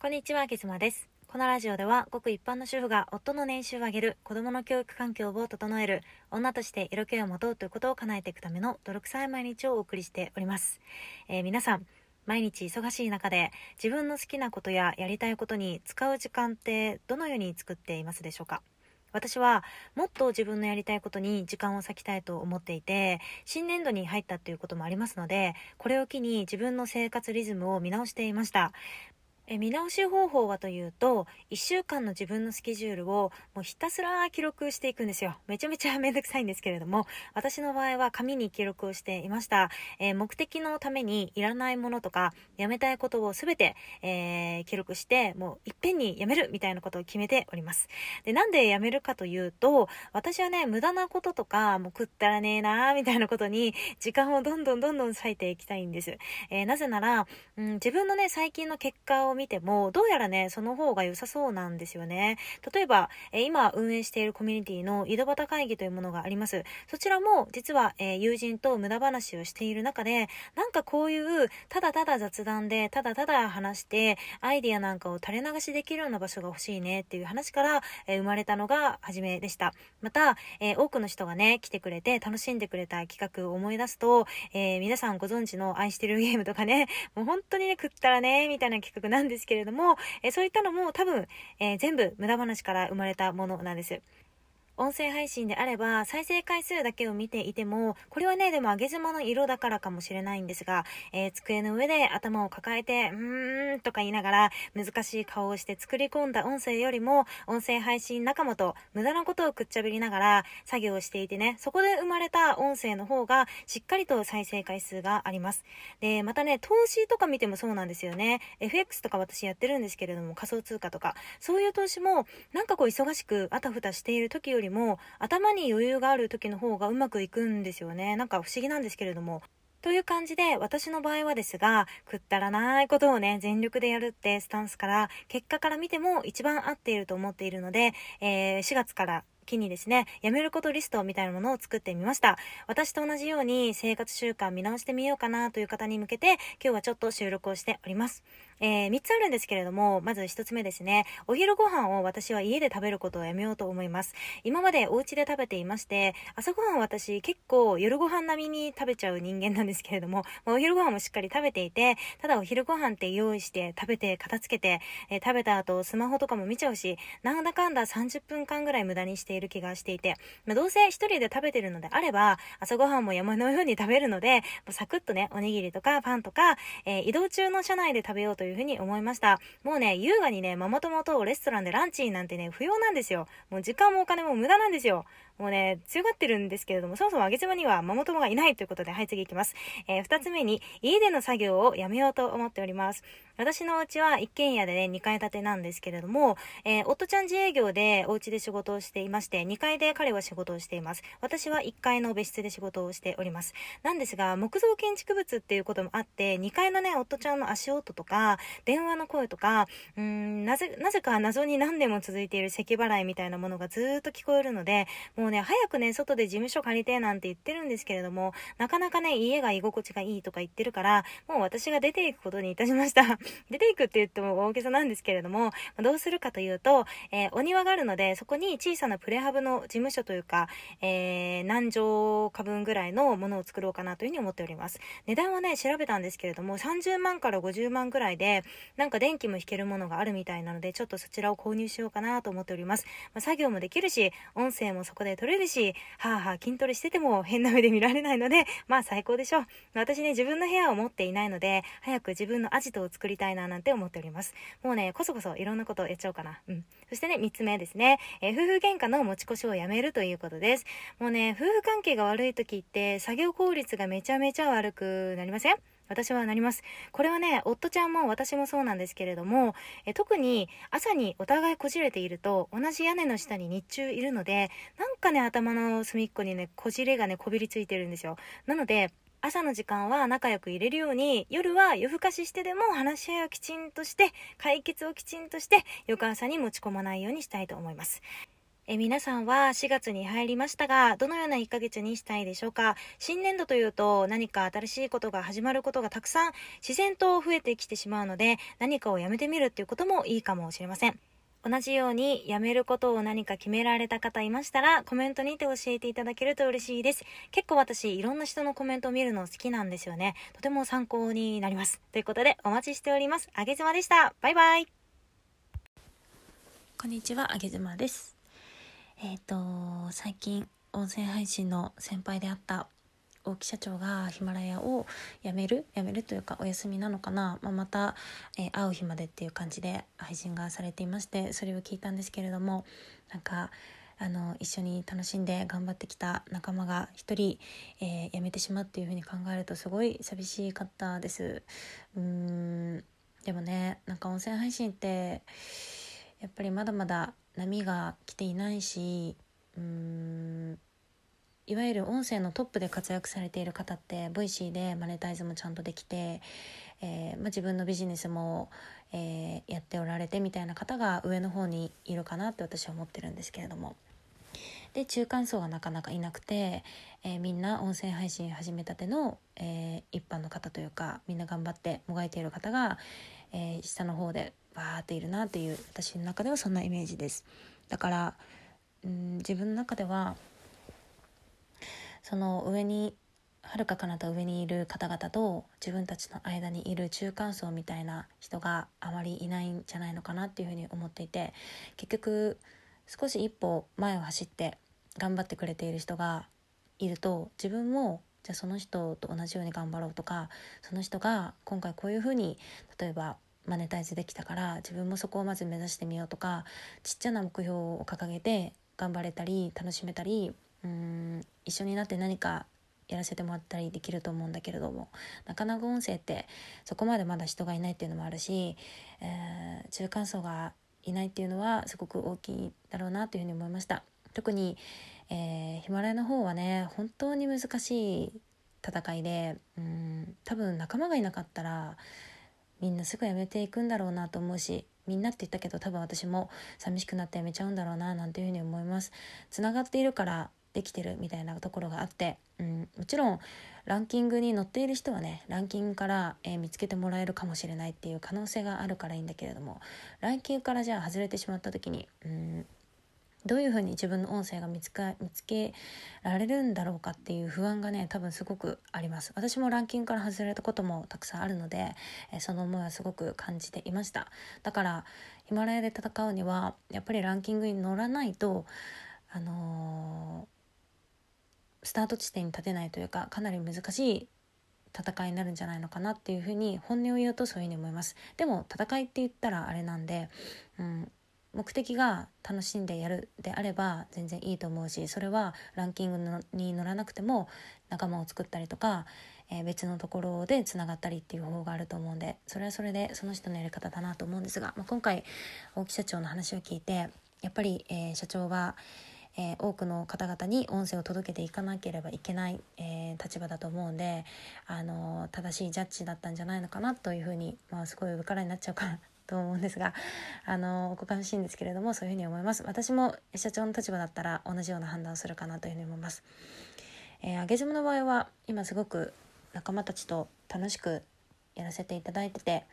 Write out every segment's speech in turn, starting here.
こんにちは、ゲズマです。このラジオでは、ごく一般の主婦が夫の年収を上げる、子供の教育環境を整える、女として色気を持とうということを叶えていくための泥臭い毎日をお送りしております。えー、皆さん、毎日忙しい中で自分の好きなことややりたいことに使う時間ってどのように作っていますでしょうか？私はもっと自分のやりたいことに時間を割きたいと思っていて新年度に入ったっていうこともありますのでこれを機に自分の生活リズムを見直していましたえ見直し方法はというと1週間の自分のスケジュールをもうひたすら記録していくんですよ。めちゃめちゃ めんどくさいんですけれども私の場合は紙に記録をしていました、えー、目的のためにいらないものとかやめたいことを全て、えー、記録してもういっぺんにやめるみたいなことを決めております。でなんでやめるかというと私はね無駄なこととかもう食ったらねえなーみたいなことに時間をどんどんどんどん割いていきたいんです、えー、なぜなら、うん、自分のね最近の結果を見ても、どうやらね、その方が良さそうなんですよね。例えば、え今運営しているコミュニティの井戸端会議というものがあります。そちらも、実は、え友人と無駄話をしている中で、なんかこういう、ただただ雑談で、ただただ話して、アイディアなんかを垂れ流しできるような場所が欲しいねっていう話から、え生まれたのが初めでした。また、え多くの人がね、来てくれて楽しんでくれた企画を思い出すと、え、皆さんご存知の愛してるゲームとかね、もう本当にね、食ったらね、みたいな企画なんですけれども、えそういったのも多分、え、全部無駄話から生まれたものなんです。音声配信であれば再生回数だけを見ていてもこれはねでも上げ妻の色だからかもしれないんですが、えー、机の上で頭を抱えてうーんとか言いながら難しい顔をして作り込んだ音声よりも音声配信仲間と無駄なことをくっちゃべりながら作業をしていてねそこで生まれた音声の方がしっかりと再生回数があります。でまたね投資とか見てもそうなんですよね。FX とか私やってるんですけれども仮想通貨とか。そういう投資もなんかこう忙しくあたふたしている時よりも頭に余裕がある時の方がうまくいくんですよね。なんか不思議なんですけれども。という感じで私の場合はですがくったらないことをね全力でやるってスタンスから結果から見ても一番合っていると思っているので、えー、4月から機にですね、やめることリストみたいなものを作ってみました。私と同じように生活習慣見直してみようかなという方に向けて、今日はちょっと収録をしております。えー、3つあるんですけれども、まず1つ目ですね。お昼ご飯を私は家で食べることをやめようと思います。今までお家で食べていまして、朝ごはん私結構夜ご飯並みに食べちゃう人間なんですけれども、まあ、お昼ご飯もしっかり食べていて、ただお昼ご飯って用意して食べて片付けて、えー、食べた後スマホとかも見ちゃうし、なんだかんだ30分間ぐらい無駄にしているる気がしていて、まあ、どうせ一人で食べてるのであれば、朝ごはんも山のように食べるので、もうサクッとね、おにぎりとかパンとか、えー、移動中の車内で食べようというふうに思いました。もうね、優雅にね、ママ友とレストランでランチなんてね、不要なんですよ。もう時間もお金も無駄なんですよ。もうね、強がってるんですけれども、そもそもあげ妻にはママ友がいないということで、はい、次行きます。えー、二つ目に、家での作業をやめようと思っております。私のお家は一軒家でね、2階建てなんですけれども、えー、夫ちゃん自営業でお家で仕事をしていまして、2階で彼は仕事をしています。私は1階の別室で仕事をしております。なんですが、木造建築物っていうこともあって、2階のね、夫ちゃんの足音とか、電話の声とか、うーん、なぜ、なぜか謎に何年も続いている咳払いみたいなものがずっと聞こえるので、もうね、早くね、外で事務所借りてなんて言ってるんですけれども、なかなかね、家が居心地がいいとか言ってるから、もう私が出ていくことにいたしました。出ていくって言っても大げさなんですけれども、どうするかというと、えー、お庭があるので、そこに小さなプレハブの事務所というか、えー、何畳か分ぐらいのものを作ろうかなというふうに思っております。値段はね、調べたんですけれども、30万から50万ぐらいで、なんか電気も引けるものがあるみたいなので、ちょっとそちらを購入しようかなと思っております。まあ、作業もできるし、音声もそこで撮れるし、はあはあ筋トレしてても変な目で見られないので、まあ最高でしょう。私ね、自分の部屋を持っていないので、早く自分のアジトを作りたいななんて思っております。もうね、こそこそいろんなことをやっちゃおうかな。うん。そしてね、3つ目ですね。えー、夫婦喧嘩の持ち越しをやめるということです。もうね、夫婦関係が悪い時って、作業効率がめちゃめちゃ悪くなりません？私はなります。これはね、夫ちゃんも私もそうなんですけれども、え特に朝にお互いこじれていると、同じ屋根の下に日中いるので、なんかね、頭の隅っこにね、こじれがね、こびりついてるんですよ。なので、朝の時間は仲良く入れるように、夜は夜更かししてでも話し合いをきちんとして、解決をきちんとして、翌朝に持ち込まないようにしたいと思います。え皆さんは4月に入りましたが、どのような1ヶ月にしたいでしょうか？新年度というと何か新しいことが始まることがたくさん自然と増えてきてしまうので、何かをやめてみるっていうこともいいかもしれません。同じようにやめることを何か決められた方いましたらコメントにて教えていただけると嬉しいです。結構私いろんな人のコメントを見るの好きなんですよね。とても参考になります。ということでお待ちしております。あげずまでした。バイバイ。こんにちはあげずまです。えっ、ー、と最近音声配信の先輩であった大木社長がヒマラヤを辞める辞めるというかお休みなのかな、まあ、また、えー、会う日までっていう感じで配信がされていましてそれを聞いたんですけれどもなんかあの一緒に楽しんで頑張ってきた仲間が一人、えー、辞めてしまうっていうふうに考えるとすごい寂しかったです。うん。でもねなんか音声配信ってやっぱりまだまだ波が来ていないしうんいわゆる音声のトップで活躍されている方って Voicy でマネタイズもちゃんとできて、えー、まあ、自分のビジネスも、えー、やっておられてみたいな方が上の方にいるかなって私は思ってるんですけれども。で中間層がなかなかいなくて、えー、みんな音声配信始めたての、え一般の方というかみんな頑張ってもがいている方が、え下の方でバーっているなっていう私の中ではそんなイメージです。だからうん自分の中ではその上にはるか彼方上にいる方々と自分たちの間にいる中間層みたいな人があまりいないんじゃないのかなっていうふうに思っていて結局少し一歩前を走って頑張ってくれている人がいると自分もじゃあその人と同じように頑張ろうとかその人が今回こういうふうに例えばマネタイズできたから自分もそこをまず目指してみようとかちっちゃな目標を掲げて頑張れたり楽しめたりうん一緒になって何かやらせてもらったりできると思うんだけれどもなかなか音声ってそこまでまだ人がいないっていうのもあるし、えー、中間層がいないっていうのはすごく大きいだろうなというふうに思いました。特に、ヒマラヤの方はね本当に難しい戦いでうん多分仲間がいなかったらみんなすぐ辞めていくんだろうなと思うしみんなって言ったけど多分私も寂しくなって辞めちゃうんだろうななんていうふうに思います。つながっているからできてるみたいなところがあって、うん、もちろんランキングに載っている人はねランキングから、えー、見つけてもらえるかもしれないっていう可能性があるからいいんだけれどもランキングからじゃあ外れてしまった時に、うん、どういうふうに自分の音声が見つか見つけられるんだろうかっていう不安がね多分すごくあります。私もランキングから外れたこともたくさんあるので、え、その思いはすごく感じていました。だからヒマラヤで戦うにはやっぱりランキングに乗らないとあのースタート地点に立てないというかかなり難しい戦いになるんじゃないのかなっていうふうに本音を言うとそういうふうに思います。でも戦いって言ったらあれなんで、うん、目的が楽しんでやるであれば全然いいと思うしそれはランキングに乗らなくても仲間を作ったりとか、えー、別のところでつながったりっていう方法があると思うんでそれはそれでその人のやり方だなと思うんですが、まあ、今回大木社長の話を聞いてやっぱり、えー、社長はえー、多くの方々に音声を届けていかなければいけない、えー、立場だと思うんで、あの正しいジャッジだったんじゃないのかなというふうに、まあ、すごい上からになっちゃうかなと思うんですが、あのおこがましいんですけれどもそういうふうに思います私も社長の立場だったら同じような判断をするかなというふうに思います。えー、上げ島の場合は今すごく仲間たちと楽しくやらせていただいてて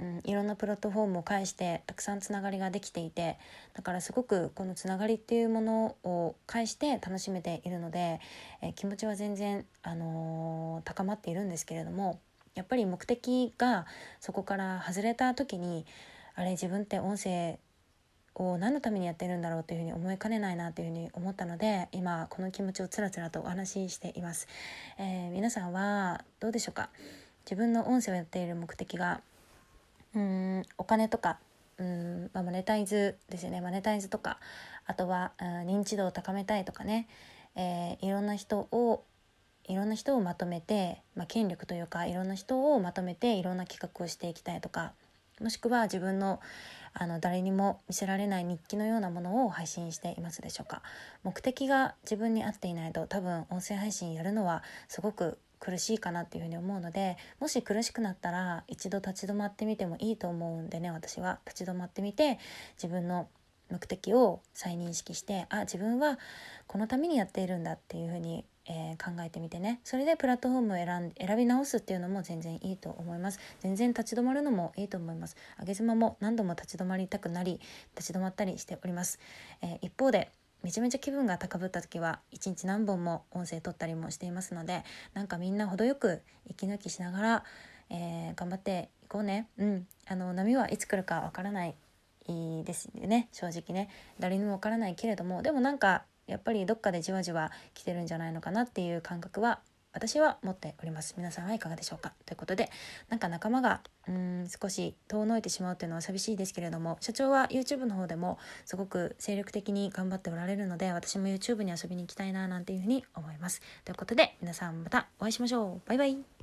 うん、いろんなプラットフォームを介してたくさんつながりができていてだからすごくこのつながりっていうものを介して楽しめているので、えー、気持ちは全然、あのー、高まっているんですけれどもやっぱり目的がそこから外れた時にあれ自分って音声を何のためにやってるんだろうというふうに思いかねないなというふうに思ったので今この気持ちをつらつらとお話ししています、えー、皆さんはどうでしょうか？自分の音声をやっている目的がうんお金とかうん、まあ、マネタイズですよね。マネタイズとかあとは、うん、認知度を高めたいとかね、えー、いろんな人をいろんな人をまとめて、まあ、権力というかいろんな人をまとめていろんな企画をしていきたいとかもしくは自分のあの誰にも見せられない日記のようなものを配信していますでしょうか。目的が自分に合っていないと多分音声配信やるのはすごく苦しいかなっていうふうに思うのでもし苦しくなったら一度立ち止まってみてもいいと思うんでね私は。立ち止まってみて自分の目的を再認識してあ自分はこのためにやっているんだっていうふうに、えー、考えてみてね。それでプラットフォームを選ん選び直すっていうのも全然いいと思います。全然立ち止まるのもいいと思います。上げ妻も何度も立ち止まりたくなり立ち止まったりしております、えー、一方でめちゃめちゃ気分が高ぶった時は一日何本も音声撮ったりもしていますのでなんかみんな程よく息抜きしながら、えー、頑張っていこうね。うん。あの波はいつ来るかわからないですよね。正直ね。誰にもわからないけれども。でもなんかやっぱりどっかでじわじわ来てるんじゃないのかなっていう感覚は私は持っております。皆さんはいかがでしょうか？ということでなんか仲間がうん少し遠のいてしまうっていうのは寂しいですけれども社長は YouTube の方でもすごく精力的に頑張っておられるので私も YouTube に遊びに行きたいななんていうふうに思います。ということで皆さんまたお会いしましょう。バイバイ。